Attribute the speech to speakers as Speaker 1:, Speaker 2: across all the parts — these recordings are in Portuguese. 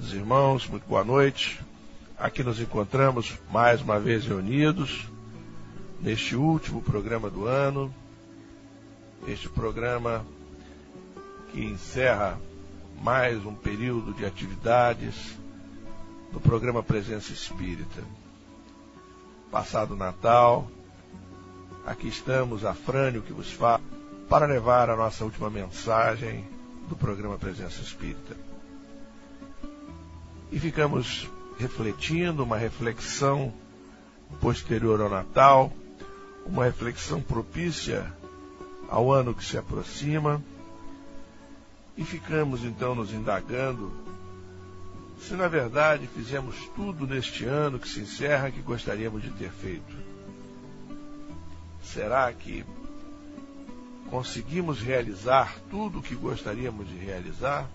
Speaker 1: Queridos irmãos, muito boa noite. Aqui nos encontramos mais uma vez reunidos neste último programa do ano, este programa que encerra mais um período de atividades do programa Presença Espírita. Passado Natal, aqui estamos, a Frânio que vos fala, para levar a nossa última mensagem do programa Presença Espírita e ficamos refletindo, uma reflexão posterior ao Natal, uma reflexão propícia ao ano que se aproxima, e ficamos então nos indagando se na verdade fizemos tudo neste ano que se encerra que gostaríamos de ter feito. Será que conseguimos realizar tudo o que gostaríamos de realizar?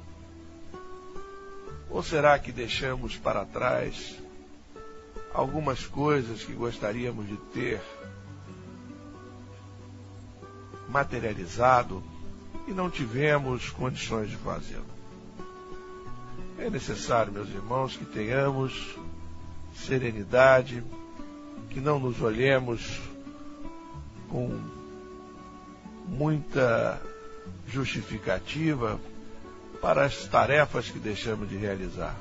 Speaker 1: Ou será que deixamos para trás algumas coisas que gostaríamos de ter materializado e não tivemos condições de fazê-lo? É necessário, meus irmãos, que tenhamos serenidade, que não nos olhemos com muita justificativa para as tarefas que deixamos de realizar.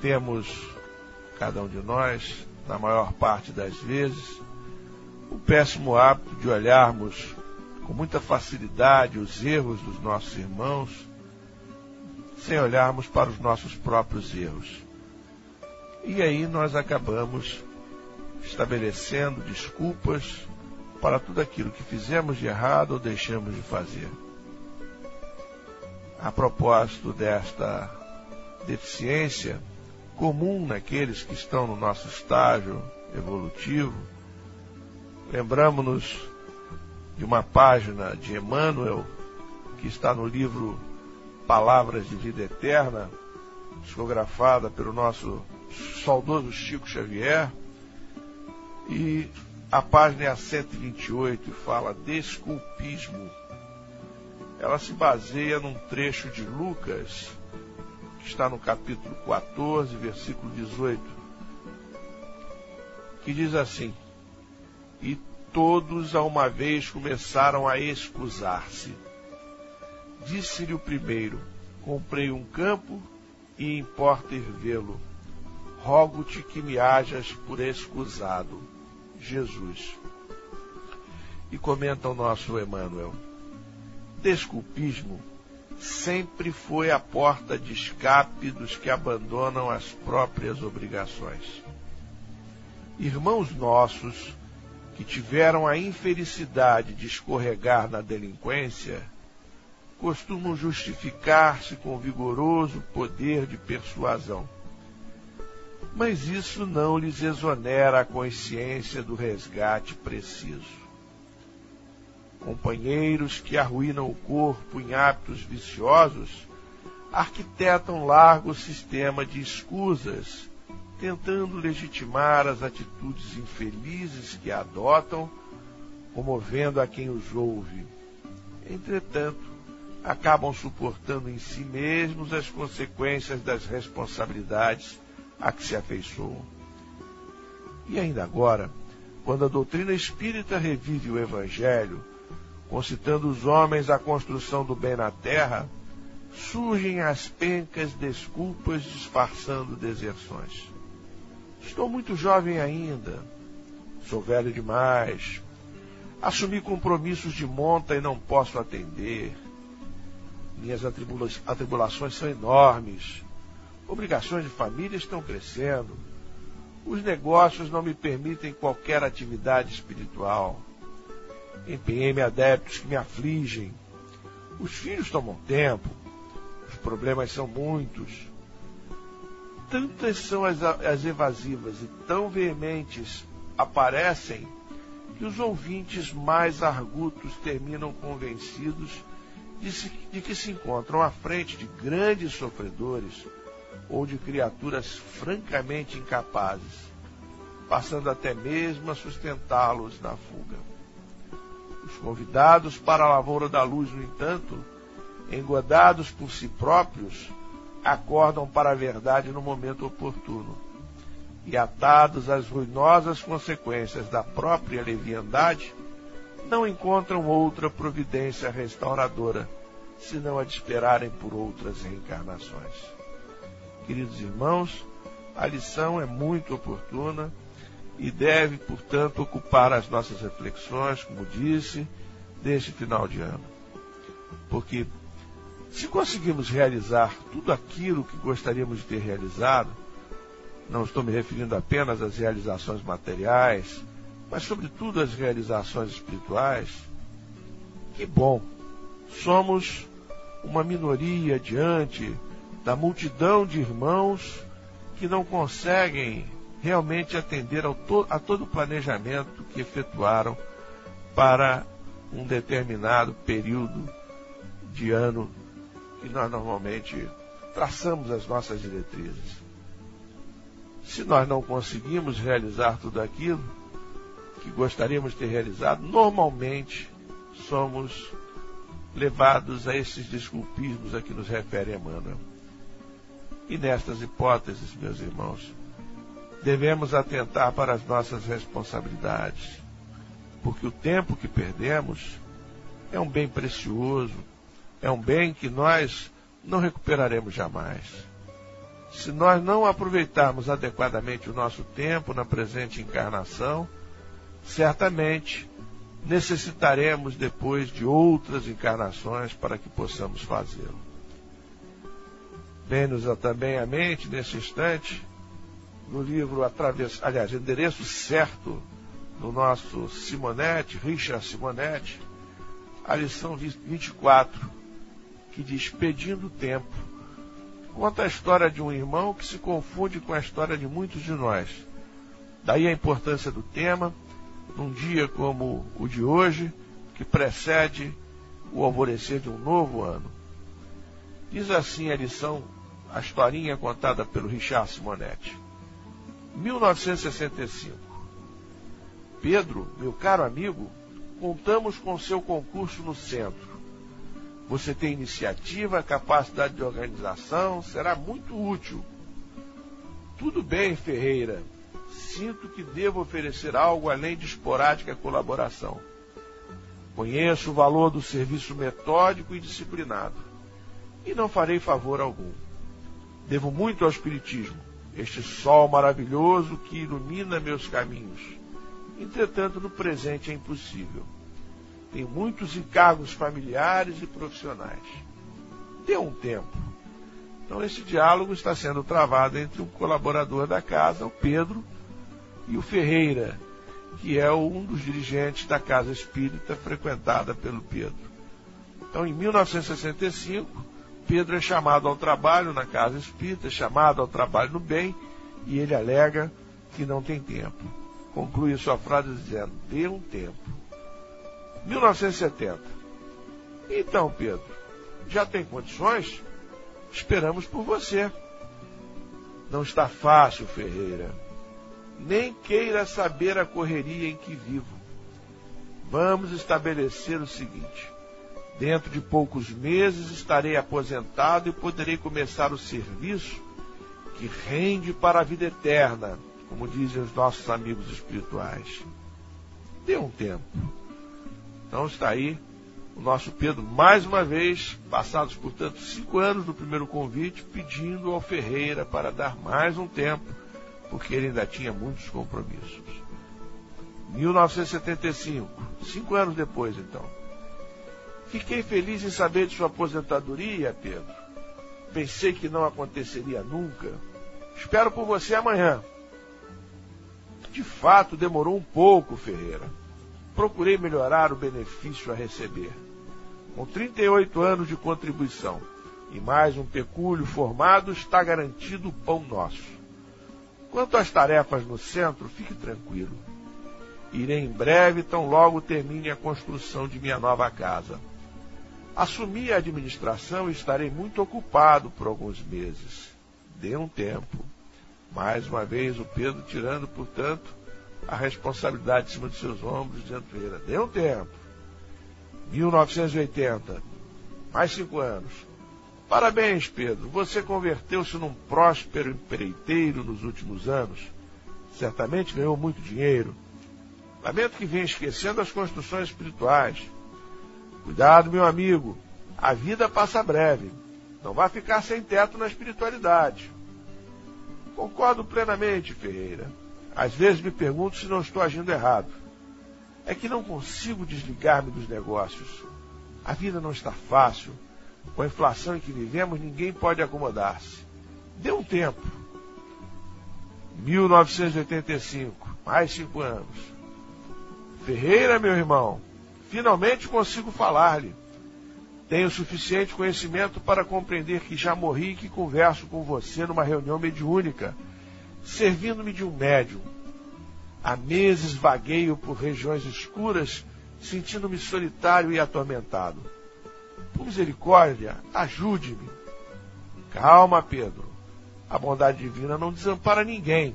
Speaker 1: Temos, cada um de nós, na maior parte das vezes, o péssimo hábito de olharmos com muita facilidade os erros dos nossos irmãos, sem olharmos para os nossos próprios erros. E aí nós acabamos estabelecendo desculpas para tudo aquilo que fizemos de errado ou deixamos de fazer a propósito desta deficiência comum naqueles que estão no nosso estágio evolutivo, lembramos-nos de uma página de Emmanuel que está no livro Palavras de Vida Eterna, psicografada pelo nosso saudoso Chico Xavier, e a página é a 128 e fala desculpismo ela se baseia num trecho de Lucas, que está no capítulo 14, versículo 18, que diz assim: E todos a uma vez começaram a excusar-se. Disse-lhe o primeiro: Comprei um campo e importa ir vê-lo. Rogo-te que me hajas por excusado. Jesus. E comenta o nosso Emmanuel desculpismo sempre foi a porta de escape dos que abandonam as próprias obrigações. Irmãos nossos que tiveram a infelicidade de escorregar na delinquência costumam justificar-se com vigoroso poder de persuasão. Mas isso não lhes exonera a consciência do resgate preciso companheiros que arruinam o corpo em hábitos viciosos, arquitetam largo sistema de escusas, tentando legitimar as atitudes infelizes que adotam, comovendo a quem os ouve. Entretanto, acabam suportando em si mesmos as consequências das responsabilidades a que se afeiçoam. E ainda agora, quando a doutrina espírita revive o Evangelho, concitando os homens à construção do bem na terra, surgem as pencas desculpas disfarçando deserções. Estou muito jovem ainda. Sou velho demais. Assumi compromissos de monta e não posso atender. Minhas atribula atribulações são enormes. Obrigações de família estão crescendo. Os negócios não me permitem qualquer atividade espiritual. Empenhei-me adeptos que me afligem. Os filhos tomam tempo. Os problemas são muitos. Tantas são as, as evasivas e tão veementes aparecem que os ouvintes mais argutos terminam convencidos de, se, de que se encontram à frente de grandes sofredores ou de criaturas francamente incapazes, passando até mesmo a sustentá-los na fuga. Os convidados para a lavoura da luz, no entanto, engodados por si próprios, acordam para a verdade no momento oportuno. E atados às ruinosas consequências da própria leviandade, não encontram outra providência restauradora, senão a de esperarem por outras reencarnações. Queridos irmãos, a lição é muito oportuna e deve, portanto, ocupar as nossas reflexões, como disse, deste final de ano. Porque se conseguimos realizar tudo aquilo que gostaríamos de ter realizado, não estou me referindo apenas às realizações materiais, mas sobretudo às realizações espirituais, que bom! Somos uma minoria diante da multidão de irmãos que não conseguem realmente atender to a todo o planejamento que efetuaram para um determinado período de ano que nós normalmente traçamos as nossas diretrizes. Se nós não conseguimos realizar tudo aquilo que gostaríamos de ter realizado, normalmente somos levados a esses desculpismos a que nos refere Emmanuel. E nestas hipóteses, meus irmãos, devemos atentar para as nossas responsabilidades, porque o tempo que perdemos é um bem precioso, é um bem que nós não recuperaremos jamais. Se nós não aproveitarmos adequadamente o nosso tempo na presente encarnação, certamente necessitaremos depois de outras encarnações para que possamos fazê-lo. Vem-nos também à mente, nesse instante, no livro Através, aliás, Endereço Certo, do nosso Simonetti, Richard Simonetti, a lição 24, que diz Pedindo Tempo. Conta a história de um irmão que se confunde com a história de muitos de nós. Daí a importância do tema, num dia como o de hoje, que precede o alvorecer de um novo ano. Diz assim a lição a historinha contada pelo Richard Simonetti. 1965. Pedro, meu caro amigo, contamos com seu concurso no centro. Você tem iniciativa, capacidade de organização, será muito útil. Tudo bem, Ferreira. Sinto que devo oferecer algo além de esporádica colaboração. Conheço o valor do serviço metódico e disciplinado. E não farei favor algum. Devo muito ao Espiritismo, este sol maravilhoso que ilumina meus caminhos. Entretanto, no presente é impossível. Tenho muitos encargos familiares e profissionais. Dê um tempo. Então, esse diálogo está sendo travado entre um colaborador da casa, o Pedro, e o Ferreira, que é um dos dirigentes da casa espírita frequentada pelo Pedro. Então, em 1965, Pedro é chamado ao trabalho na casa espírita, é chamado ao trabalho no bem, e ele alega que não tem tempo. Conclui sua frase dizendo: dê um tempo. 1970. Então, Pedro, já tem condições? Esperamos por você. Não está fácil, Ferreira. Nem queira saber a correria em que vivo. Vamos estabelecer o seguinte: Dentro de poucos meses estarei aposentado e poderei começar o serviço que rende para a vida eterna, como dizem os nossos amigos espirituais. Dê um tempo. Então está aí o nosso Pedro, mais uma vez, passados, portanto, cinco anos do primeiro convite, pedindo ao Ferreira para dar mais um tempo porque ele ainda tinha muitos compromissos. 1975, cinco anos depois então. Fiquei feliz em saber de sua aposentadoria, Pedro. Pensei que não aconteceria nunca. Espero por você amanhã. De fato, demorou um pouco, Ferreira. Procurei melhorar o benefício a receber. Com 38 anos de contribuição e mais um pecúlio formado, está garantido o pão nosso. Quanto às tarefas no centro, fique tranquilo. Irei em breve, tão logo termine a construção de minha nova casa. Assumi a administração e estarei muito ocupado por alguns meses. Dê um tempo. Mais uma vez o Pedro tirando, portanto, a responsabilidade de cima de seus ombros, dizendo ele, dê um tempo. 1980. Mais cinco anos. Parabéns, Pedro. Você converteu-se num próspero empreiteiro nos últimos anos. Certamente ganhou muito dinheiro. Lamento que venha esquecendo as construções espirituais. Cuidado, meu amigo. A vida passa breve. Não vai ficar sem teto na espiritualidade. Concordo plenamente, Ferreira. Às vezes me pergunto se não estou agindo errado. É que não consigo desligar-me dos negócios. A vida não está fácil. Com a inflação em que vivemos, ninguém pode acomodar-se. Dê um tempo. 1985, mais cinco anos. Ferreira, meu irmão, Finalmente consigo falar-lhe. Tenho suficiente conhecimento para compreender que já morri e que converso com você numa reunião mediúnica, servindo-me de um médium. Há meses vagueio por regiões escuras, sentindo-me solitário e atormentado. Por misericórdia, ajude-me. Calma, Pedro. A bondade divina não desampara ninguém.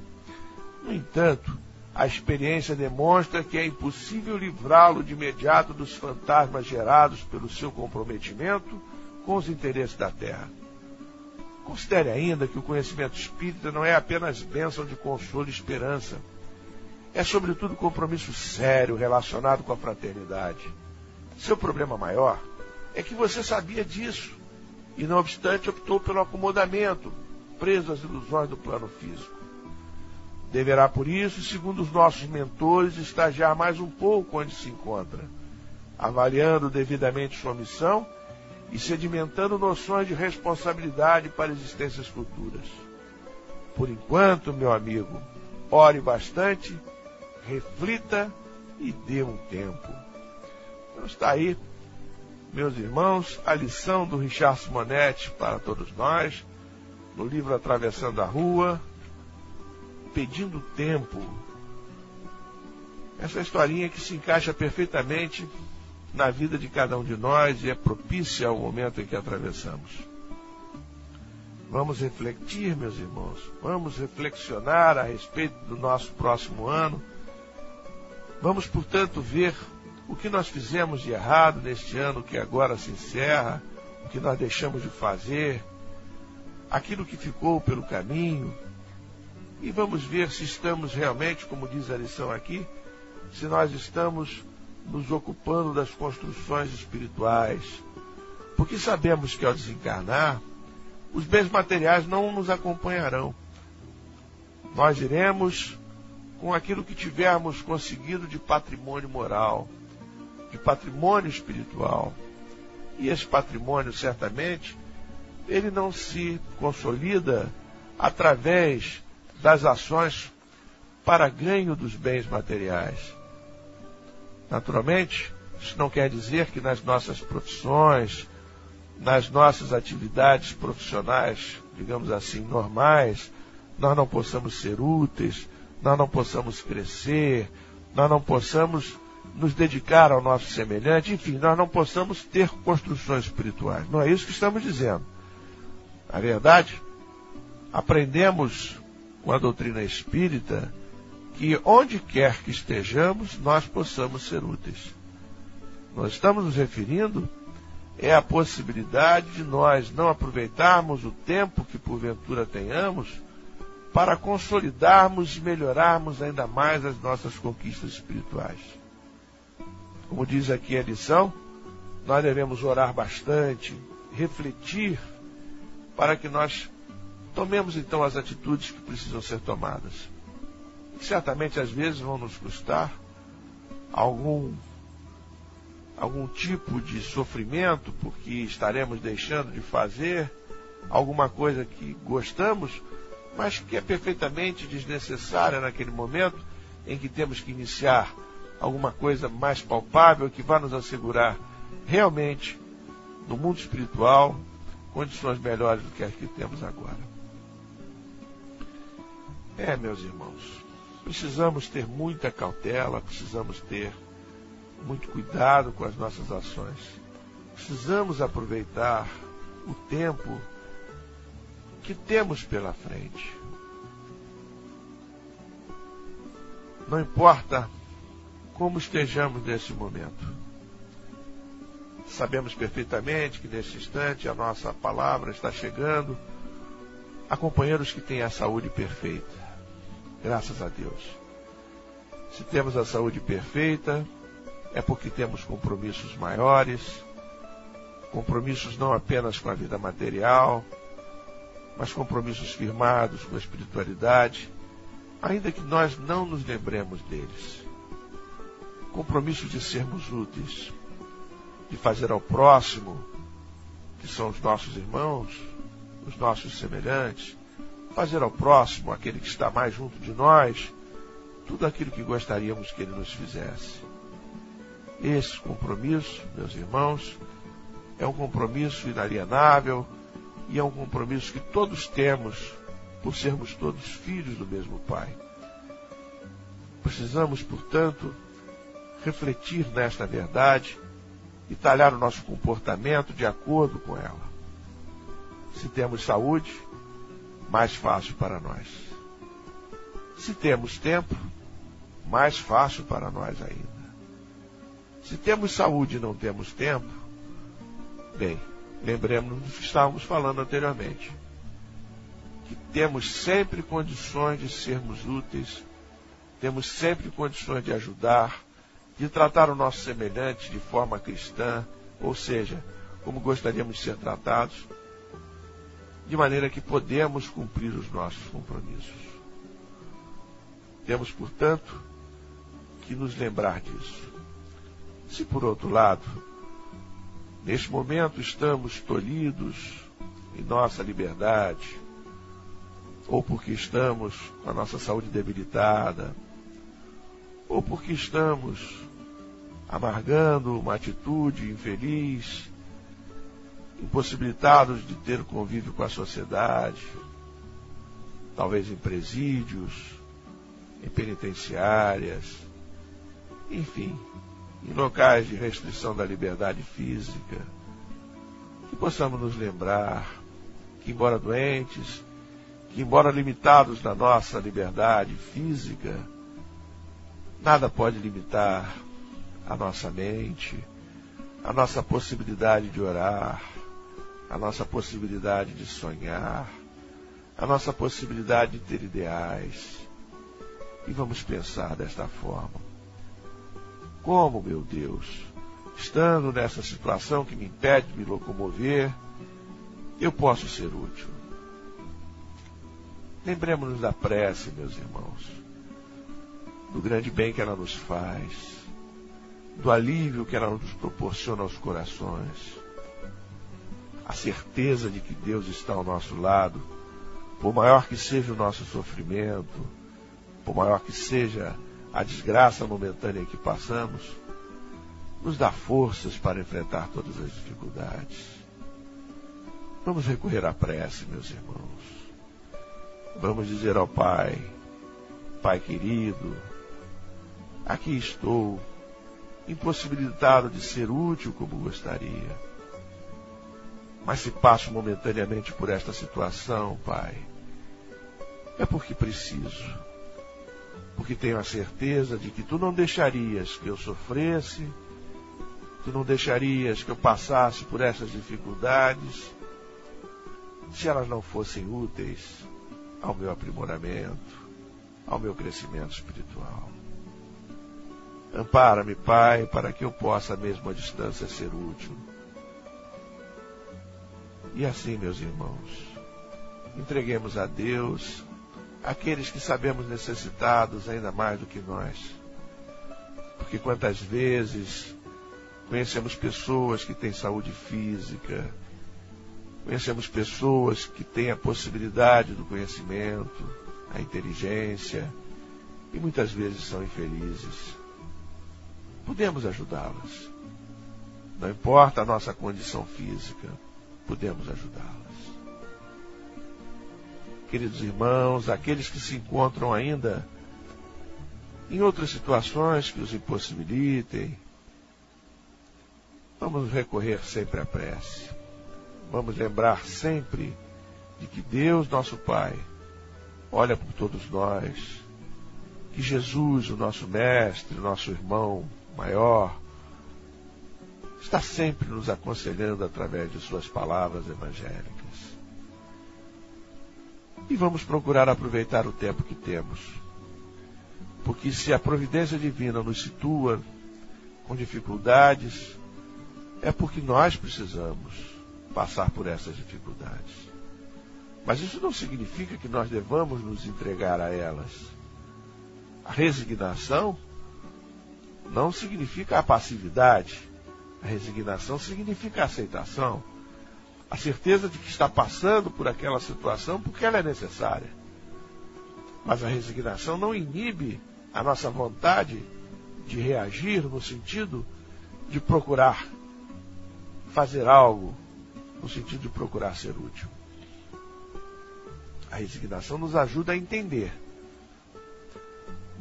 Speaker 1: No entanto, a experiência demonstra que é impossível livrá-lo de imediato dos fantasmas gerados pelo seu comprometimento com os interesses da Terra. Considere ainda que o conhecimento espírita não é apenas bênção de consolo e esperança. É, sobretudo, compromisso sério relacionado com a fraternidade. Seu problema maior é que você sabia disso e, não obstante, optou pelo acomodamento, preso às ilusões do plano físico. Deverá, por isso, segundo os nossos mentores, estagiar mais um pouco onde se encontra, avaliando devidamente sua missão e sedimentando noções de responsabilidade para existências futuras. Por enquanto, meu amigo, ore bastante, reflita e dê um tempo. Então está aí, meus irmãos, a lição do Richard Simonetti para todos nós, no livro Atravessando a Rua, pedindo tempo. Essa historinha que se encaixa perfeitamente na vida de cada um de nós e é propícia ao momento em que atravessamos. Vamos refletir, meus irmãos, vamos reflexionar a respeito do nosso próximo ano. Vamos, portanto, ver o que nós fizemos de errado neste ano que agora se encerra, o que nós deixamos de fazer, aquilo que ficou pelo caminho, e vamos ver se estamos realmente, como diz a lição aqui, se nós estamos nos ocupando das construções espirituais. Porque sabemos que ao desencarnar, os bens materiais não nos acompanharão. Nós iremos com aquilo que tivermos conseguido de patrimônio moral, de patrimônio espiritual. E esse patrimônio, certamente, ele não se consolida através das ações para ganho dos bens materiais. Naturalmente, isso não quer dizer que nas nossas profissões, nas nossas atividades profissionais, digamos assim, normais, nós não possamos ser úteis, nós não possamos crescer, nós não possamos nos dedicar ao nosso semelhante, enfim, nós não possamos ter construções espirituais. Não é isso que estamos dizendo. Na verdade, aprendemos com a doutrina espírita que onde quer que estejamos, nós possamos ser úteis. Nós estamos nos referindo é a possibilidade de nós não aproveitarmos o tempo que porventura tenhamos para consolidarmos e melhorarmos ainda mais as nossas conquistas espirituais. Como diz aqui a lição, nós devemos orar bastante, refletir, para que nós Tomemos então as atitudes que precisam ser tomadas. certamente às vezes vão nos custar algum algum tipo de sofrimento porque estaremos deixando de fazer alguma coisa que gostamos, mas que é perfeitamente desnecessária naquele momento em que temos que iniciar alguma coisa mais palpável que vá nos assegurar realmente no mundo espiritual condições melhores do que as que temos agora. É, meus irmãos, precisamos ter muita cautela, precisamos ter muito cuidado com as nossas ações. Precisamos aproveitar o tempo que temos pela frente. Não importa como estejamos nesse momento. Sabemos perfeitamente que nesse instante a nossa palavra está chegando a companheiros que têm a saúde perfeita. Graças a Deus. Se temos a saúde perfeita, é porque temos compromissos maiores, compromissos não apenas com a vida material, mas compromissos firmados com a espiritualidade, ainda que nós não nos lembremos deles. Compromisso de sermos úteis, de fazer ao próximo, que são os nossos irmãos, os nossos semelhantes, fazer ao próximo, aquele que está mais junto de nós, tudo aquilo que gostaríamos que ele nos fizesse. Esse compromisso, meus irmãos, é um compromisso inalienável e é um compromisso que todos temos por sermos todos filhos do mesmo Pai. Precisamos, portanto, refletir nesta verdade e talhar o nosso comportamento de acordo com ela. Se temos saúde, mais fácil para nós. Se temos tempo, mais fácil para nós ainda. Se temos saúde e não temos tempo, bem, lembremos-nos do que estávamos falando anteriormente. Que temos sempre condições de sermos úteis, temos sempre condições de ajudar, de tratar o nosso semelhante de forma cristã, ou seja, como gostaríamos de ser tratados, de maneira que podemos cumprir os nossos compromissos. Temos, portanto, que nos lembrar disso. Se, por outro lado, neste momento estamos tolhidos em nossa liberdade, ou porque estamos com a nossa saúde debilitada, ou porque estamos amargando uma atitude infeliz, impossibilitados de ter convívio com a sociedade, talvez em presídios, em penitenciárias, enfim, em locais de restrição da liberdade física, que possamos nos lembrar que, embora doentes, que, embora limitados na nossa liberdade física, nada pode limitar a nossa mente, a nossa possibilidade de orar, a nossa possibilidade de sonhar, a nossa possibilidade de ter ideais. E vamos pensar desta forma. Como, meu Deus, estando nessa situação que me impede de me locomover, eu posso ser útil? Lembremos-nos da prece, meus irmãos, do grande bem que ela nos faz, do alívio que ela nos proporciona aos corações, a certeza de que Deus está ao nosso lado, por maior que seja o nosso sofrimento, por maior que seja a desgraça momentânea que passamos, nos dá forças para enfrentar todas as dificuldades. Vamos recorrer à prece, meus irmãos. Vamos dizer ao Pai, Pai querido, aqui estou, impossibilitado de ser útil como gostaria. Mas se passo momentaneamente por esta situação, Pai, é porque preciso porque tenho a certeza de que tu não deixarias que eu sofresse, tu não deixarias que eu passasse por essas dificuldades, se elas não fossem úteis ao meu aprimoramento, ao meu crescimento espiritual. Ampara-me, Pai, para que eu possa, mesmo à distância, ser útil. E assim, meus irmãos, entreguemos a Deus aqueles que sabemos necessitados ainda mais do que nós. Porque quantas vezes conhecemos pessoas que têm saúde física, conhecemos pessoas que têm a possibilidade do conhecimento, a inteligência, e muitas vezes são infelizes. Podemos ajudá-las. Não importa a nossa condição física, podemos ajudá-las. Queridos irmãos, aqueles que se encontram ainda em outras situações que os impossibilitem, vamos recorrer sempre à prece. Vamos lembrar sempre de que Deus, nosso Pai, olha por todos nós, que Jesus, o nosso Mestre, o nosso irmão maior, está sempre nos aconselhando através de Suas palavras evangélicas. E vamos procurar aproveitar o tempo que temos. Porque se a providência divina nos situa com dificuldades, é porque nós precisamos passar por essas dificuldades. Mas isso não significa que nós devamos nos entregar a elas. A resignação não significa a passividade. A resignação significa a aceitação a certeza de que está passando por aquela situação porque ela é necessária. Mas a resignação não inibe a nossa vontade de reagir no sentido de procurar fazer algo, no sentido de procurar ser útil. A resignação nos ajuda a entender,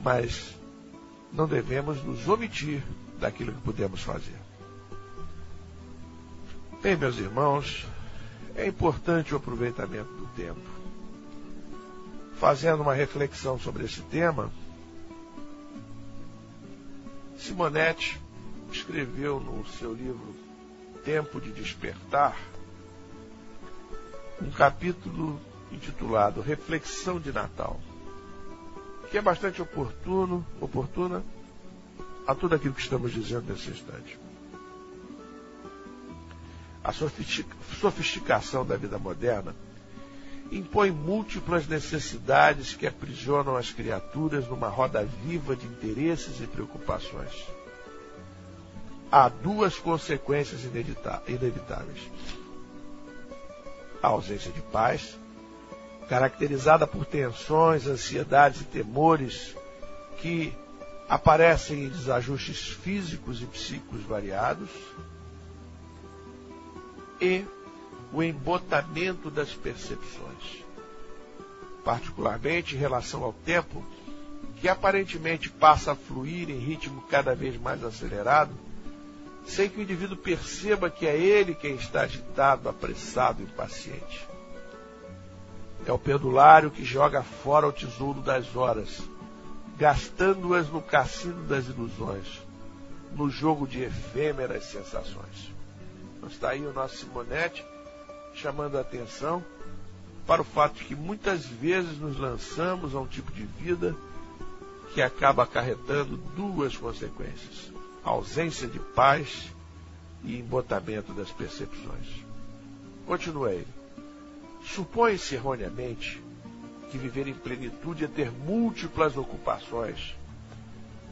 Speaker 1: mas não devemos nos omitir daquilo que podemos fazer. Bem, meus irmãos, é importante o aproveitamento do tempo. Fazendo uma reflexão sobre esse tema, Simonetti escreveu no seu livro Tempo de Despertar um capítulo intitulado Reflexão de Natal, que é bastante oportuno, oportuna a tudo aquilo que estamos dizendo nesse instante a sofisticação da vida moderna impõe múltiplas necessidades que aprisionam as criaturas numa roda viva de interesses e preocupações. Há duas consequências inevitáveis: a ausência de paz, caracterizada por tensões, ansiedades e temores que aparecem em desajustes físicos e psíquicos variados e o embotamento das percepções, particularmente em relação ao tempo, que aparentemente passa a fluir em ritmo cada vez mais acelerado, sem que o indivíduo perceba que é ele quem está agitado, apressado, impaciente. É o perdulário que joga fora o tesouro das horas, gastando-as no cassino das ilusões, no jogo de efêmeras sensações. Está aí o nosso Simonetti chamando a atenção para o fato de que muitas vezes nos lançamos a um tipo de vida que acaba acarretando duas consequências: ausência de paz e embotamento das percepções. Continua ele. Supõe-se erroneamente que viver em plenitude é ter múltiplas ocupações,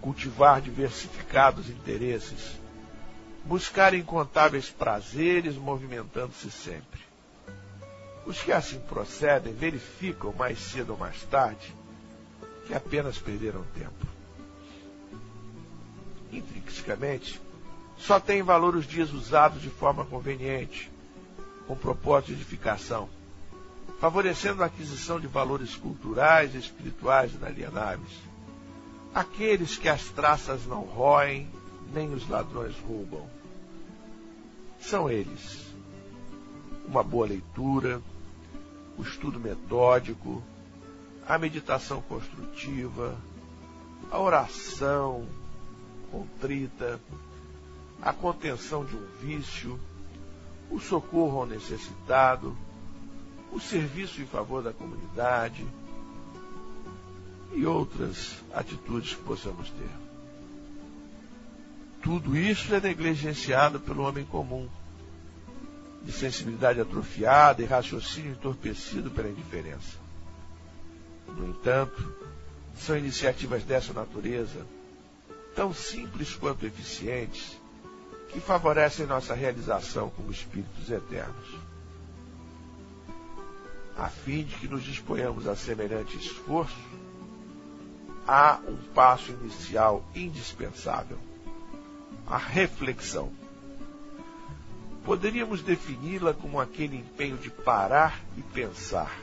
Speaker 1: cultivar diversificados interesses, buscar incontáveis prazeres, movimentando-se sempre. Os que assim procedem verificam mais cedo ou mais tarde que apenas perderam tempo. Intrinsecamente, só têm valor os dias usados de forma conveniente, com propósito de edificação, favorecendo a aquisição de valores culturais e espirituais inalienáveis. Aqueles que as traças não roem, nem os ladrões roubam são eles: uma boa leitura, o estudo metódico, a meditação construtiva, a oração contrita, a contenção de um vício, o socorro ao necessitado, o serviço em favor da comunidade e outras atitudes que possamos ter. Tudo isso é negligenciado pelo homem comum, de sensibilidade atrofiada e raciocínio entorpecido pela indiferença. No entanto, são iniciativas dessa natureza, tão simples quanto eficientes, que favorecem nossa realização como espíritos eternos. A fim de que nos disponhamos a semelhante esforço, há um passo inicial indispensável: a reflexão. Poderíamos defini-la como aquele empenho de parar e pensar,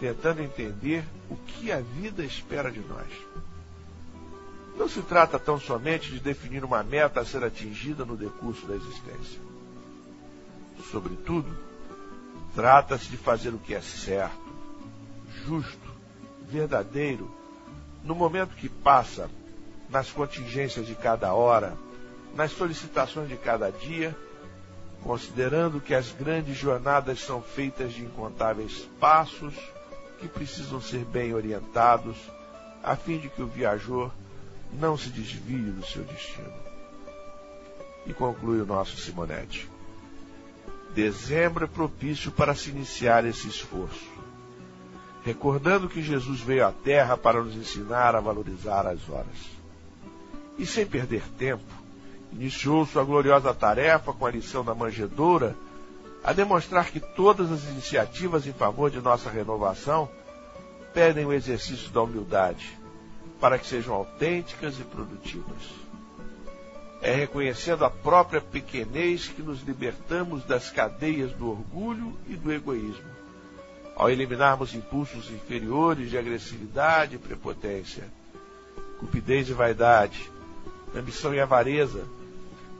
Speaker 1: tentando entender o que a vida espera de nós. Não se trata tão somente de definir uma meta a ser atingida no decurso da existência. Sobretudo, trata-se de fazer o que é certo, justo, verdadeiro, no momento que passa, nas contingências de cada hora, nas solicitações de cada dia, considerando que as grandes jornadas são feitas de incontáveis passos que precisam ser bem orientados, a fim de que o viajor não se desvie do seu destino. E conclui o nosso Simonetti. Dezembro é propício para se iniciar esse esforço, recordando que Jesus veio à Terra para nos ensinar a valorizar as horas. E sem perder tempo, iniciou sua gloriosa tarefa com a lição da manjedoura a demonstrar que todas as iniciativas em favor de nossa renovação pedem o exercício da humildade, para que sejam autênticas e produtivas. É reconhecendo a própria pequenez que nos libertamos das cadeias do orgulho e do egoísmo, ao eliminarmos impulsos inferiores de agressividade e prepotência, cupidez e vaidade, ambição e avareza,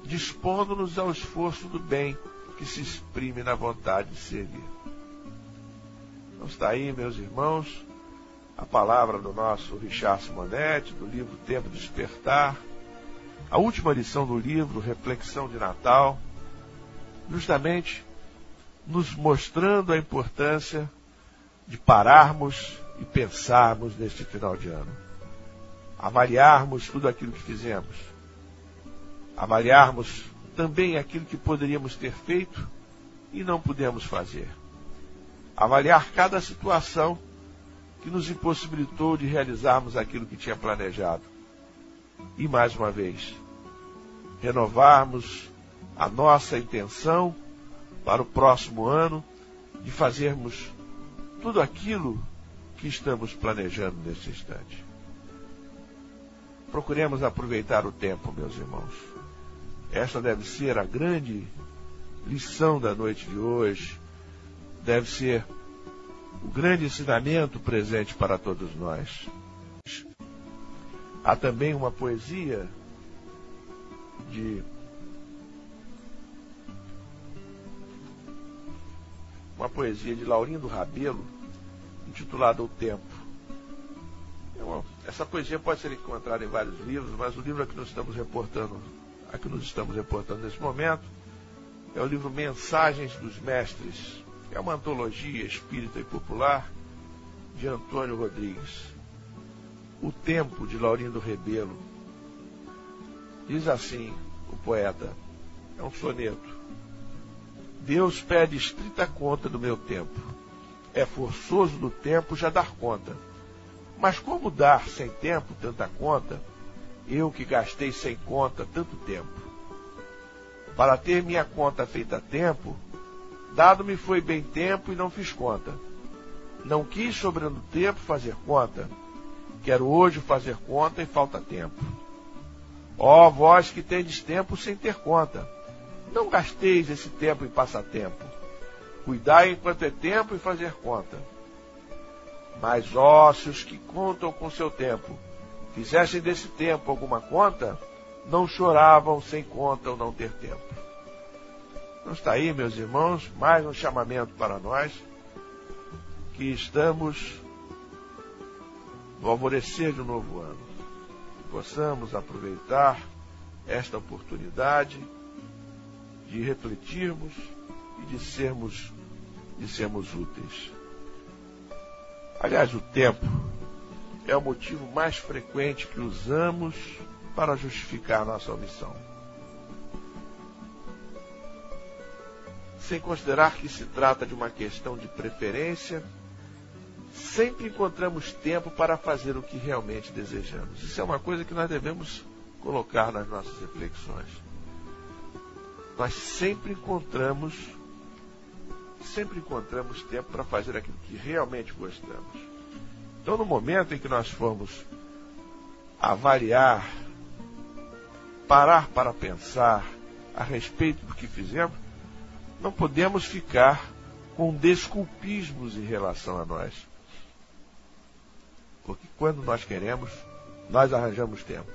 Speaker 1: dispondo-nos ao esforço do bem que se exprime na vontade de servir. Então está aí, meus irmãos, a palavra do nosso Richard Simonetti, do livro Tempo de Despertar, a última lição do livro, Reflexão de Natal, justamente nos mostrando a importância de pararmos e pensarmos neste final de ano. Avaliarmos tudo aquilo que fizemos. Avaliarmos também aquilo que poderíamos ter feito e não pudemos fazer. Avaliar cada situação que nos impossibilitou de realizarmos aquilo que tinha planejado. E mais uma vez, renovarmos a nossa intenção para o próximo ano de fazermos tudo aquilo que estamos planejando neste instante. Procuremos aproveitar o tempo, meus irmãos. Esta deve ser a grande lição da noite de hoje. Deve ser o grande ensinamento presente para todos nós. Há também uma poesia de uma poesia de Laurindo Rabelo intitulada O Tempo. Essa poesia pode ser encontrada em vários livros, mas o livro a que nós estamos reportando, a que nos estamos reportando nesse momento, é o livro Mensagens dos Mestres, é uma antologia espírita e popular de Antônio Rodrigues. O Tempo, de Laurindo Rebelo. Diz assim o poeta, é um soneto. Deus pede estrita conta do meu tempo. É forçoso do tempo já dar conta. Mas como dar sem tempo tanta conta, eu que gastei sem conta tanto tempo? Para ter minha conta feita a tempo, Dado-me foi bem tempo e não fiz conta. Não quis, sobrando tempo, fazer conta. Quero hoje fazer conta e falta tempo. Ó vós que tendes tempo sem ter conta, não gasteis esse tempo em passatempo. Cuidai enquanto é tempo e fazer conta. Mas ócios que contam com seu tempo, fizessem desse tempo alguma conta, não choravam sem conta ou não ter tempo. Então está aí, meus irmãos, mais um chamamento para nós que estamos no alvorecer de um novo ano. Possamos aproveitar esta oportunidade de refletirmos e de sermos, de sermos úteis. Aliás, o tempo é o motivo mais frequente que usamos para justificar nossa omissão. sem considerar que se trata de uma questão de preferência, sempre encontramos tempo para fazer o que realmente desejamos. Isso é uma coisa que nós devemos colocar nas nossas reflexões. Nós sempre encontramos sempre encontramos tempo para fazer aquilo que realmente gostamos. Então, no momento em que nós formos avaliar, parar para pensar a respeito do que fizemos, não podemos ficar com desculpismos em relação a nós. Porque quando nós queremos, nós arranjamos tempo.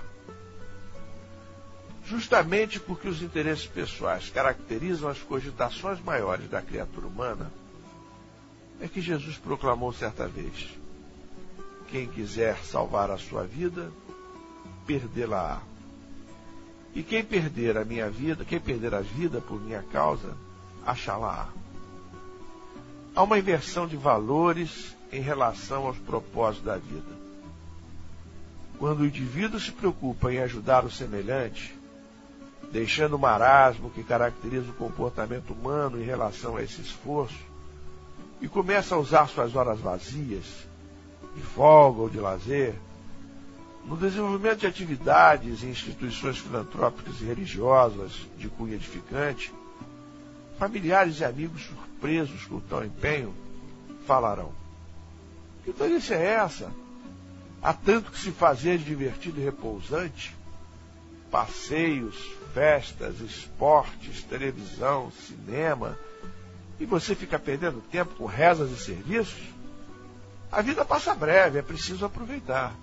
Speaker 1: Justamente porque os interesses pessoais caracterizam as cogitações maiores da criatura humana, é que Jesus proclamou certa vez: quem quiser salvar a sua vida, perdê-la-á. E quem perder a minha vida, quem perder a vida por minha causa, achá-la-á. Há uma inversão de valores em relação aos propósitos da vida. Quando o indivíduo se preocupa em ajudar o semelhante, deixando o marasmo que caracteriza o comportamento humano em relação a esse esforço, e começa a usar suas horas vazias, de folga ou de lazer, no desenvolvimento de atividades em instituições filantrópicas e religiosas de cunho edificante, familiares e amigos surpresos com tal empenho falarão: Que tolice é essa? Há tanto que se fazer de divertido e repousante, passeios, festas, esportes, televisão, cinema, e você fica perdendo tempo com rezas e serviços? A vida passa breve, é preciso aproveitar.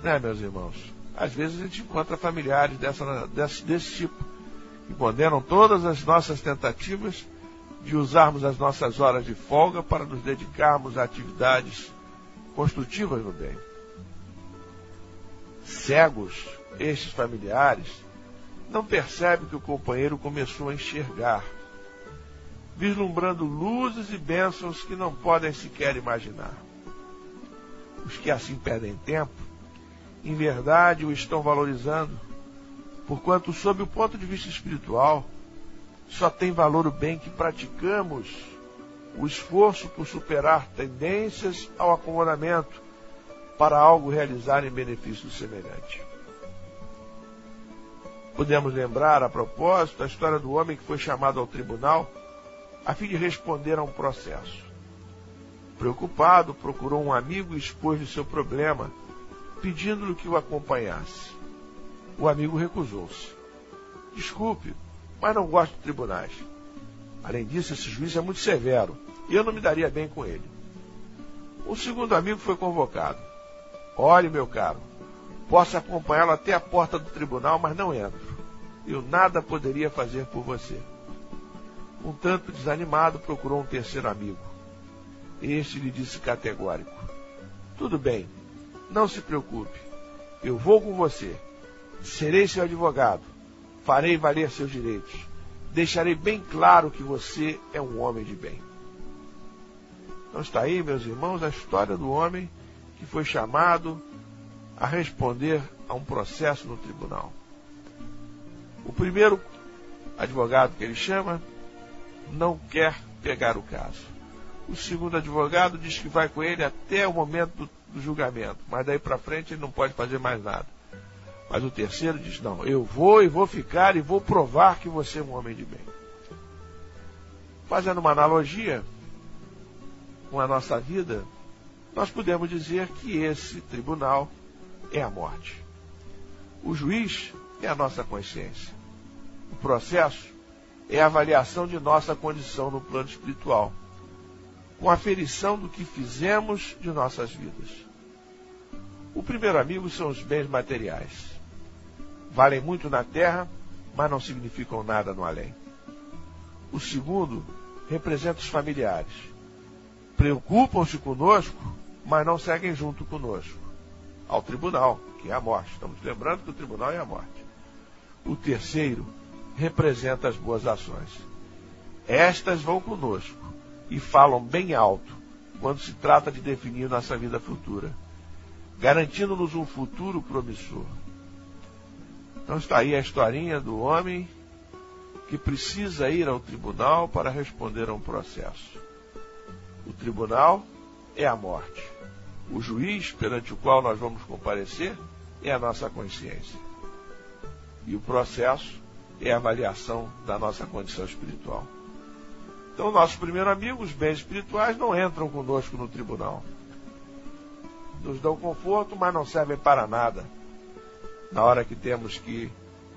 Speaker 1: Né, meus irmãos? Às vezes a gente encontra familiares dessa, desse, desse tipo, que condenam todas as nossas tentativas de usarmos as nossas horas de folga para nos dedicarmos a atividades construtivas no bem. Cegos, estes familiares, não percebem que o companheiro começou a enxergar, vislumbrando luzes e bênçãos que não podem sequer imaginar. Os que assim perdem tempo, em verdade o estão valorizando, porquanto, sob o ponto de vista espiritual, só tem valor o bem que praticamos, o esforço por superar tendências ao acomodamento para algo realizar em benefício do semelhante. Podemos lembrar, a propósito, a história do homem que foi chamado ao tribunal a fim de responder a um processo. Preocupado, procurou um amigo e expôs-lhe seu problema, pedindo-lhe que o acompanhasse. O amigo recusou-se. Desculpe, mas não gosto de tribunais. Além disso, esse juiz é muito severo e eu não me daria bem com ele. O segundo amigo foi convocado. Olhe, meu caro, posso acompanhá-lo até a porta do tribunal, mas não entro. Eu nada poderia fazer por você. Um tanto desanimado, procurou um terceiro amigo. Este lhe disse categórico: Tudo bem, não se preocupe. Eu vou com você. Serei seu advogado. Farei valer seus direitos. Deixarei bem claro que você é um homem de bem. Então está aí, meus irmãos, a história do homem que foi chamado a responder a um processo no tribunal. O primeiro advogado que ele chama não quer pegar o caso. O segundo advogado diz que vai com ele até o momento do, do julgamento, mas daí para frente ele não pode fazer mais nada. Mas o terceiro diz: Não, eu vou e vou ficar e vou provar que você é um homem de bem. Fazendo uma analogia com a nossa vida, nós podemos dizer que esse tribunal é a morte. O juiz é a nossa consciência. O processo é a avaliação de nossa condição no plano espiritual, com aferição do que fizemos de nossas vidas. O primeiro amigo são os bens materiais valem muito na terra, mas não significam nada no além. O segundo representa os familiares. Preocupam-se conosco, mas não seguem junto conosco. Ao tribunal, que é a morte. Estamos lembrando que o tribunal é a morte. O terceiro representa as boas ações. Estas vão conosco e falam bem alto quando se trata de definir nossa vida futura, garantindo-nos um futuro promissor. Então está aí a historinha do homem que precisa ir ao tribunal para responder a um processo. O tribunal é a morte. O juiz perante o qual nós vamos comparecer é a nossa consciência. E o processo é a avaliação da nossa condição espiritual. Então, nossos primeiros amigos, os bens espirituais, não entram conosco no tribunal. Nos dão conforto, mas não servem para nada. Na hora que temos que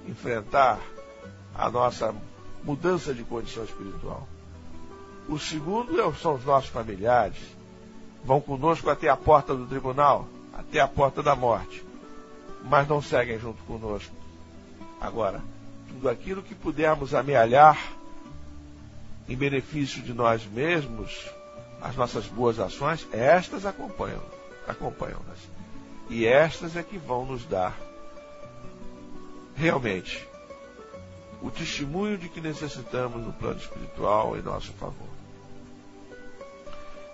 Speaker 1: enfrentar a nossa mudança de condição espiritual. O segundo é são os nossos familiares. Vão conosco até a porta do tribunal, até a porta da morte, mas não seguem junto conosco. Agora, tudo aquilo que pudermos amealhar em benefício de nós mesmos, as nossas boas ações, estas acompanham, acompanham-nas. E estas é que vão nos dar realmente o testemunho de que necessitamos no plano espiritual em nosso favor.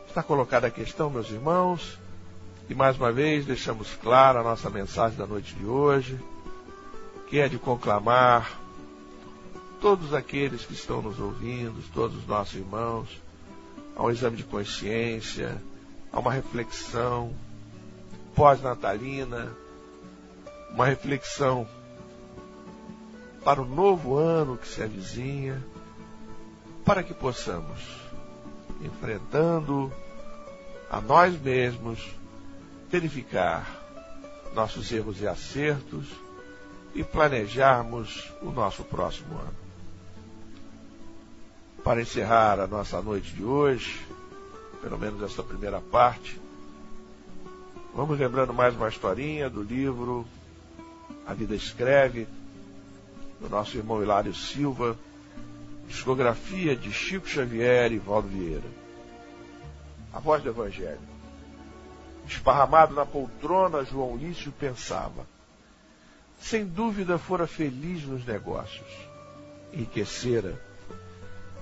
Speaker 1: Está colocada a questão, meus irmãos, e mais uma vez deixamos clara a nossa mensagem da noite de hoje, que é de conclamar todos aqueles que estão nos ouvindo, todos os nossos irmãos, a um exame de consciência, a uma reflexão pós-natalina, uma reflexão para o novo ano que se avizinha, para que possamos, enfrentando a nós mesmos, verificar nossos erros e acertos e planejarmos o nosso próximo ano. Para encerrar a nossa noite de hoje, pelo menos essa primeira parte, vamos lembrando mais uma historinha do livro A Vida Escreve, do nosso irmão Hilário Silva, discografia de Chico Xavier e Valdo Vieira. A voz do Evangelho. Esparramado na poltrona, João Lício pensava. Sem dúvida fora feliz nos negócios. Enriquecera.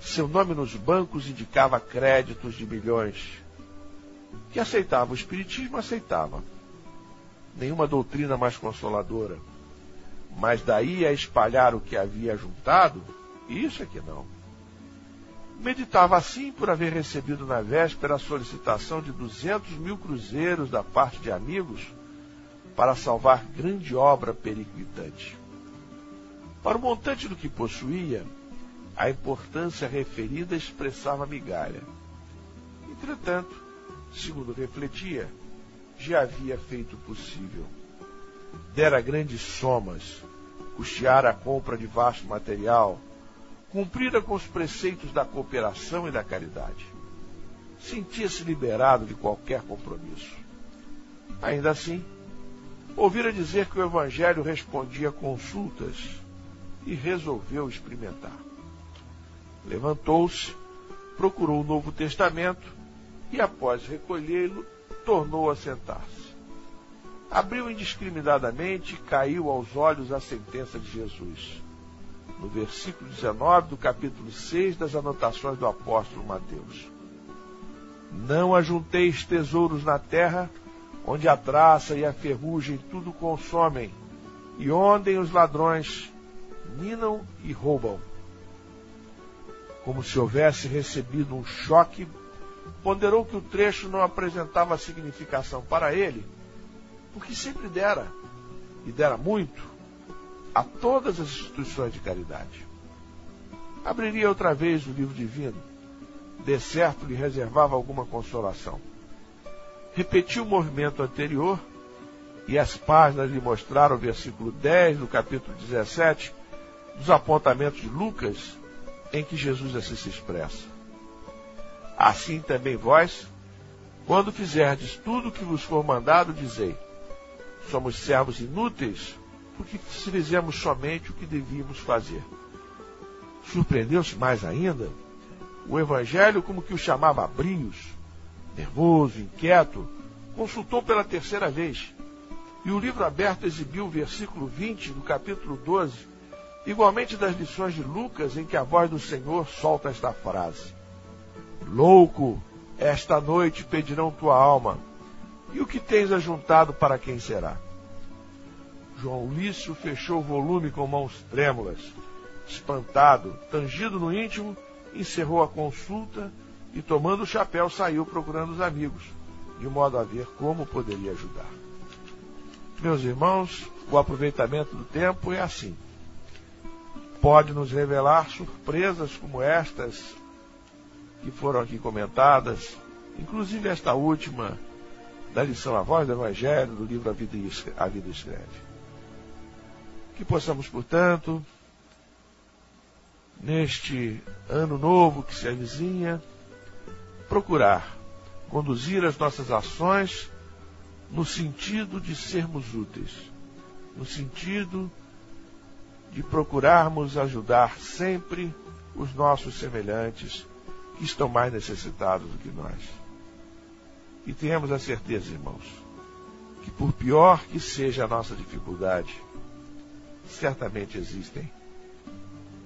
Speaker 1: Seu nome nos bancos indicava créditos de milhões. Que aceitava o Espiritismo, aceitava. Nenhuma doutrina mais consoladora mas daí a espalhar o que havia juntado, isso é que não. Meditava assim por haver recebido na véspera a solicitação de duzentos mil cruzeiros da parte de amigos para salvar grande obra periquitante. Para o montante do que possuía, a importância referida expressava migalha. Entretanto, segundo refletia, já havia feito possível. Dera grandes somas custear a compra de vasto material, cumprida com os preceitos da cooperação e da caridade. Sentia-se liberado de qualquer compromisso. Ainda assim, ouvira dizer que o Evangelho respondia consultas e resolveu experimentar. Levantou-se, procurou o Novo Testamento e, após recolhê-lo, tornou a sentar-se abriu indiscriminadamente e caiu aos olhos a sentença de Jesus. No versículo 19 do capítulo 6 das anotações do apóstolo Mateus. Não ajunteis tesouros na terra, onde a traça e a ferrugem tudo consomem, e onde os ladrões minam e roubam. Como se houvesse recebido um choque, ponderou que o trecho não apresentava significação para ele porque sempre dera, e dera muito, a todas as instituições de caridade. Abriria outra vez o livro divino, de certo lhe reservava alguma consolação. Repetiu o movimento anterior, e as páginas lhe mostraram o versículo 10 do capítulo 17 dos apontamentos de Lucas, em que Jesus assim se expressa. Assim também vós, quando fizerdes tudo o que vos for mandado, dizei: somos servos inúteis porque fizemos somente o que devíamos fazer. Surpreendeu-se mais ainda? O Evangelho, como que o chamava a brios, nervoso, inquieto, consultou pela terceira vez. E o livro aberto exibiu o versículo 20 do capítulo 12, igualmente das lições de Lucas, em que a voz do Senhor solta esta frase: Louco, esta noite pedirão tua alma e o que tens ajuntado para quem será? João Lício fechou o volume com mãos trêmulas espantado, tangido no íntimo, encerrou a consulta e, tomando o chapéu, saiu procurando os amigos, de modo a ver como poderia ajudar. Meus irmãos, o aproveitamento do tempo é assim. Pode nos revelar surpresas como estas que foram aqui comentadas, inclusive esta última da lição A Voz do Evangelho, do livro A Vida, a Vida Escreve. Que possamos, portanto, neste ano novo que se avizinha, procurar conduzir as nossas ações no sentido de sermos úteis, no sentido de procurarmos ajudar sempre os nossos semelhantes que estão mais necessitados do que nós. E tenhamos a certeza, irmãos, que por pior que seja a nossa dificuldade, certamente existem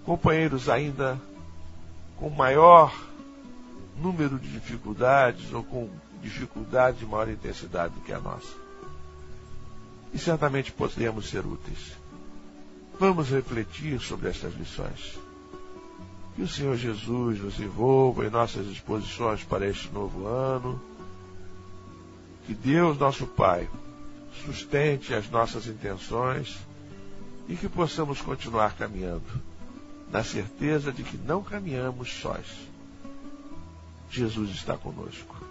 Speaker 1: companheiros ainda com maior número de dificuldades ou com dificuldades de maior intensidade do que a nossa. E certamente podemos ser úteis. Vamos refletir sobre estas lições. Que o Senhor Jesus nos envolva em nossas disposições para este novo ano. Que Deus, nosso Pai, sustente as nossas intenções e que possamos continuar caminhando, na certeza de que não caminhamos sós. Jesus está conosco.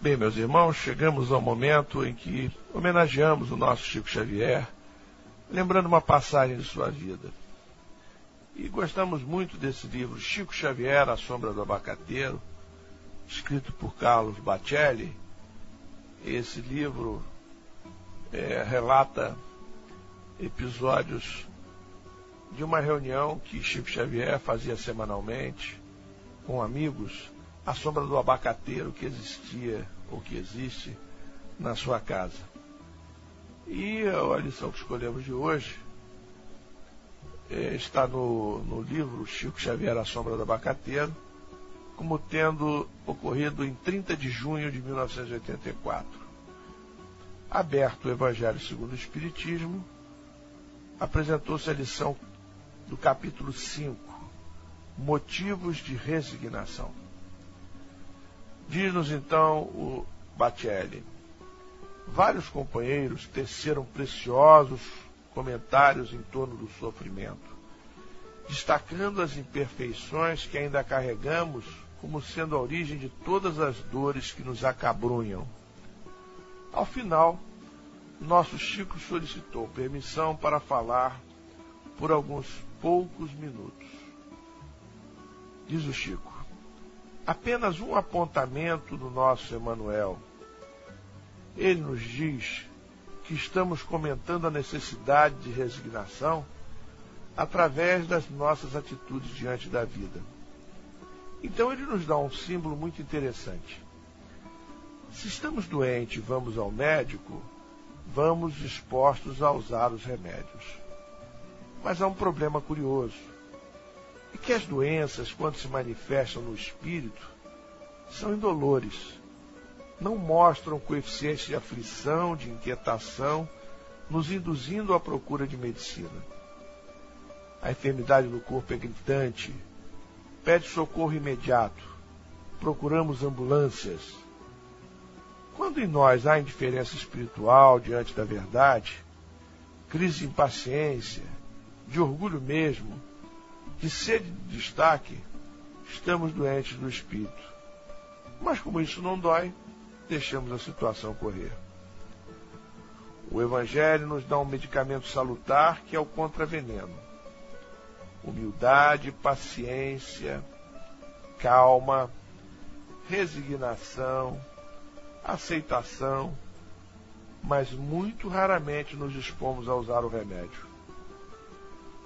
Speaker 1: Bem, meus irmãos, chegamos ao momento em que homenageamos o nosso Chico Xavier, lembrando uma passagem de sua vida. E gostamos muito desse livro, Chico Xavier, A Sombra do Abacateiro, escrito por Carlos Bacelli. Esse livro é, relata episódios de uma reunião que Chico Xavier fazia semanalmente com amigos à sombra do abacateiro que existia ou que existe na sua casa. E a lição que escolhemos de hoje é, está no, no livro Chico Xavier, A Sombra do Abacateiro, como tendo ocorrido em 30 de junho de 1984. Aberto o Evangelho segundo o Espiritismo, apresentou-se a lição do capítulo 5, Motivos de Resignação. Diz-nos então o Batelli. Vários companheiros teceram preciosos comentários em torno do sofrimento, destacando as imperfeições que ainda carregamos como sendo a origem de todas as dores que nos acabrunham. Ao final, nosso Chico solicitou permissão para falar por alguns poucos minutos. Diz o Chico: apenas um apontamento do nosso Emanuel. Ele nos diz que estamos comentando a necessidade de resignação através das nossas atitudes diante da vida. Então ele nos dá um símbolo muito interessante. Se estamos doentes e vamos ao médico, vamos dispostos a usar os remédios. Mas há um problema curioso. É que as doenças, quando se manifestam no espírito, são indolores. Não mostram coeficientes de aflição, de inquietação, nos induzindo à procura de medicina. A enfermidade no corpo é gritante, pede socorro imediato, procuramos ambulâncias, quando em nós há indiferença espiritual diante da verdade, crise de impaciência, de orgulho mesmo, de sede de destaque, estamos doentes do espírito. Mas como isso não dói, deixamos a situação correr. O Evangelho nos dá um medicamento salutar que é o contraveneno. Humildade, paciência, calma, resignação, aceitação, mas muito raramente nos dispomos a usar o remédio.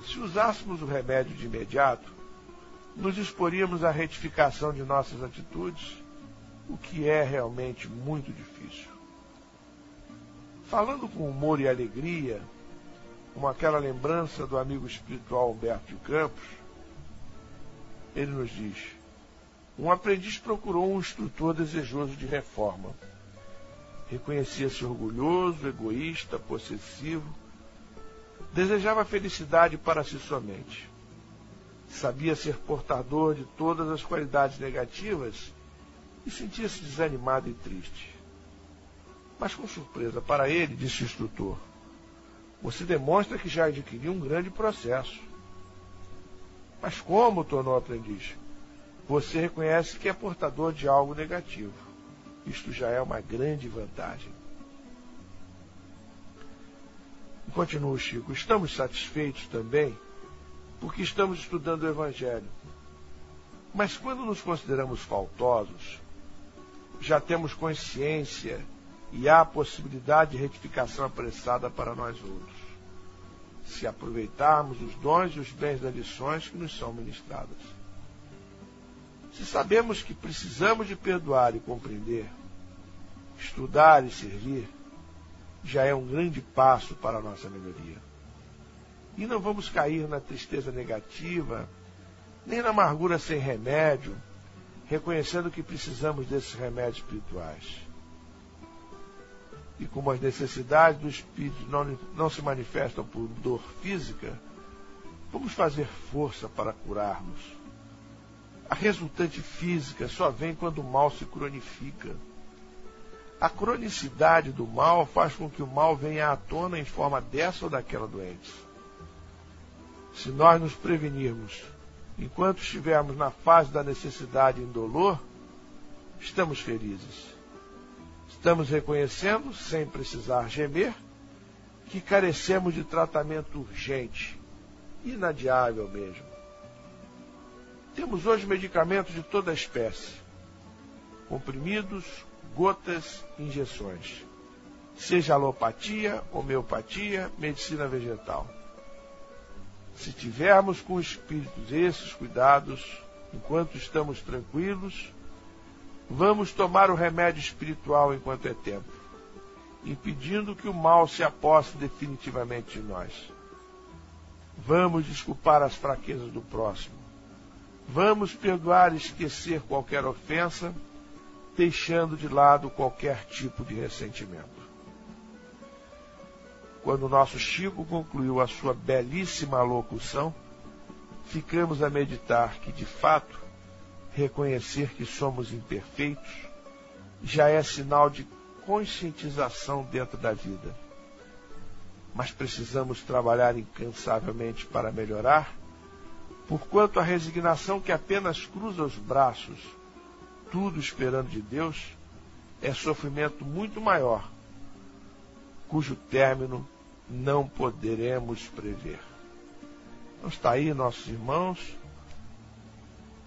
Speaker 1: Se usássemos o remédio de imediato, nos disporíamos à retificação de nossas atitudes, o que é realmente muito difícil. Falando com humor e alegria, com aquela lembrança do amigo espiritual Humberto de Campos, ele nos diz: um aprendiz procurou um instrutor desejoso de reforma. Reconhecia-se orgulhoso, egoísta, possessivo. Desejava felicidade para si somente. Sabia ser portador de todas as qualidades negativas e sentia-se desanimado e triste. Mas com surpresa para ele, disse o instrutor, você demonstra que já adquiriu um grande processo. Mas como, tornou o aprendiz? Você reconhece que é portador de algo negativo. Isto já é uma grande vantagem. E continua Chico. Estamos satisfeitos também porque estamos estudando o Evangelho. Mas quando nos consideramos faltosos, já temos consciência e há possibilidade de retificação apressada para nós outros, se aproveitarmos os dons e os bens das lições que nos são ministradas. Se sabemos que precisamos de perdoar e compreender, estudar e servir, já é um grande passo para a nossa melhoria. E não vamos cair na tristeza negativa, nem na amargura sem remédio, reconhecendo que precisamos desses remédios espirituais. E como as necessidades do espírito não, não se manifestam por dor física, vamos fazer força para curarmos. A resultante física só vem quando o mal se cronifica. A cronicidade do mal faz com que o mal venha à tona em forma dessa ou daquela doença. Se nós nos prevenirmos enquanto estivermos na fase da necessidade e dolor, estamos felizes. Estamos reconhecendo, sem precisar gemer, que carecemos de tratamento urgente, inadiável mesmo. Temos hoje medicamentos de toda espécie: comprimidos, gotas, injeções. Seja alopatia, homeopatia, medicina vegetal. Se tivermos com espíritos esses cuidados, enquanto estamos tranquilos, vamos tomar o remédio espiritual enquanto é tempo, impedindo que o mal se aposte definitivamente de nós. Vamos desculpar as fraquezas do próximo. Vamos perdoar e esquecer qualquer ofensa deixando de lado qualquer tipo de ressentimento. Quando o nosso Chico concluiu a sua belíssima locução, ficamos a meditar que, de fato, reconhecer que somos imperfeitos já é sinal de conscientização dentro da vida. Mas precisamos trabalhar incansavelmente para melhorar, porquanto a resignação que apenas cruza os braços tudo esperando de Deus, é sofrimento muito maior, cujo término não poderemos prever. Então está aí, nossos irmãos,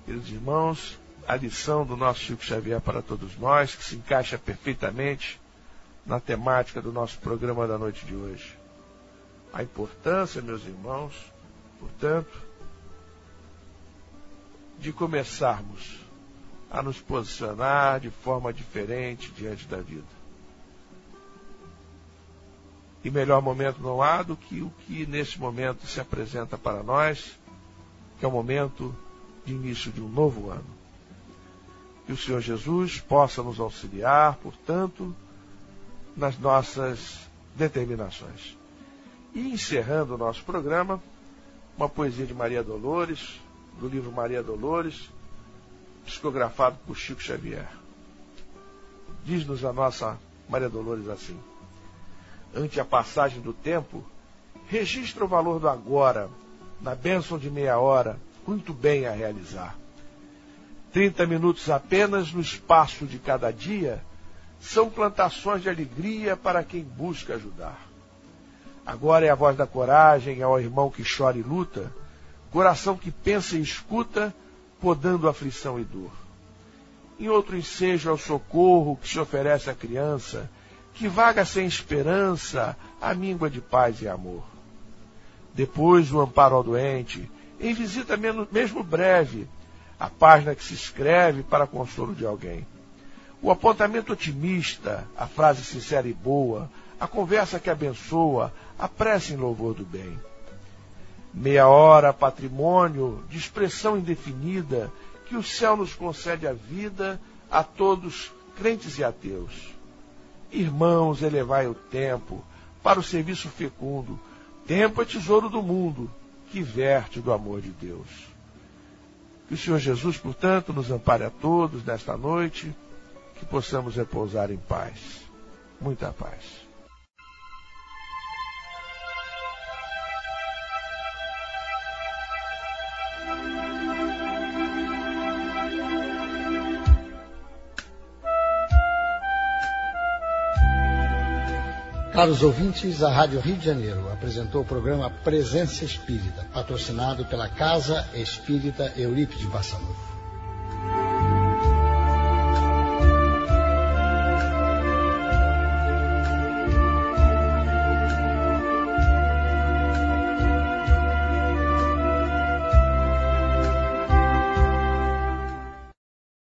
Speaker 1: queridos irmãos, a lição do nosso Chico Xavier para todos nós, que se encaixa perfeitamente na temática do nosso programa da noite de hoje. A importância, meus irmãos, portanto, de começarmos a nos posicionar de forma diferente diante da vida. E melhor momento não há do que o que nesse momento se apresenta para nós, que é o momento de início de um novo ano. Que o Senhor Jesus possa nos auxiliar, portanto, nas nossas determinações. E encerrando o nosso programa, uma poesia de Maria Dolores, do livro Maria Dolores, psicografado por Chico Xavier. Diz-nos a nossa Maria Dolores assim: Ante a passagem do tempo, registra o valor do agora, na bênção de meia hora, muito bem a realizar. Trinta minutos apenas no espaço de cada dia são plantações de alegria para quem busca ajudar. Agora é a voz da coragem ao irmão que chora e luta, coração que pensa e escuta podando aflição e dor. Em outro ensejo ao socorro que se oferece à criança, que vaga sem esperança a míngua de paz e amor. Depois o amparo ao doente, em visita mesmo breve, a página que se escreve para consolo de alguém. O apontamento otimista, a frase sincera e boa, a conversa que abençoa, a prece em louvor do bem meia hora, patrimônio de expressão indefinida, que o céu nos concede a vida a todos, crentes e ateus. Irmãos, elevai o tempo para o serviço fecundo, tempo é tesouro do mundo, que verte do amor de Deus. Que o Senhor Jesus, portanto, nos ampare a todos nesta noite, que possamos repousar em paz. Muita paz.
Speaker 2: Caros ouvintes, a Rádio Rio de Janeiro apresentou o programa Presença Espírita, patrocinado pela Casa Espírita Eurípides Bassanufo.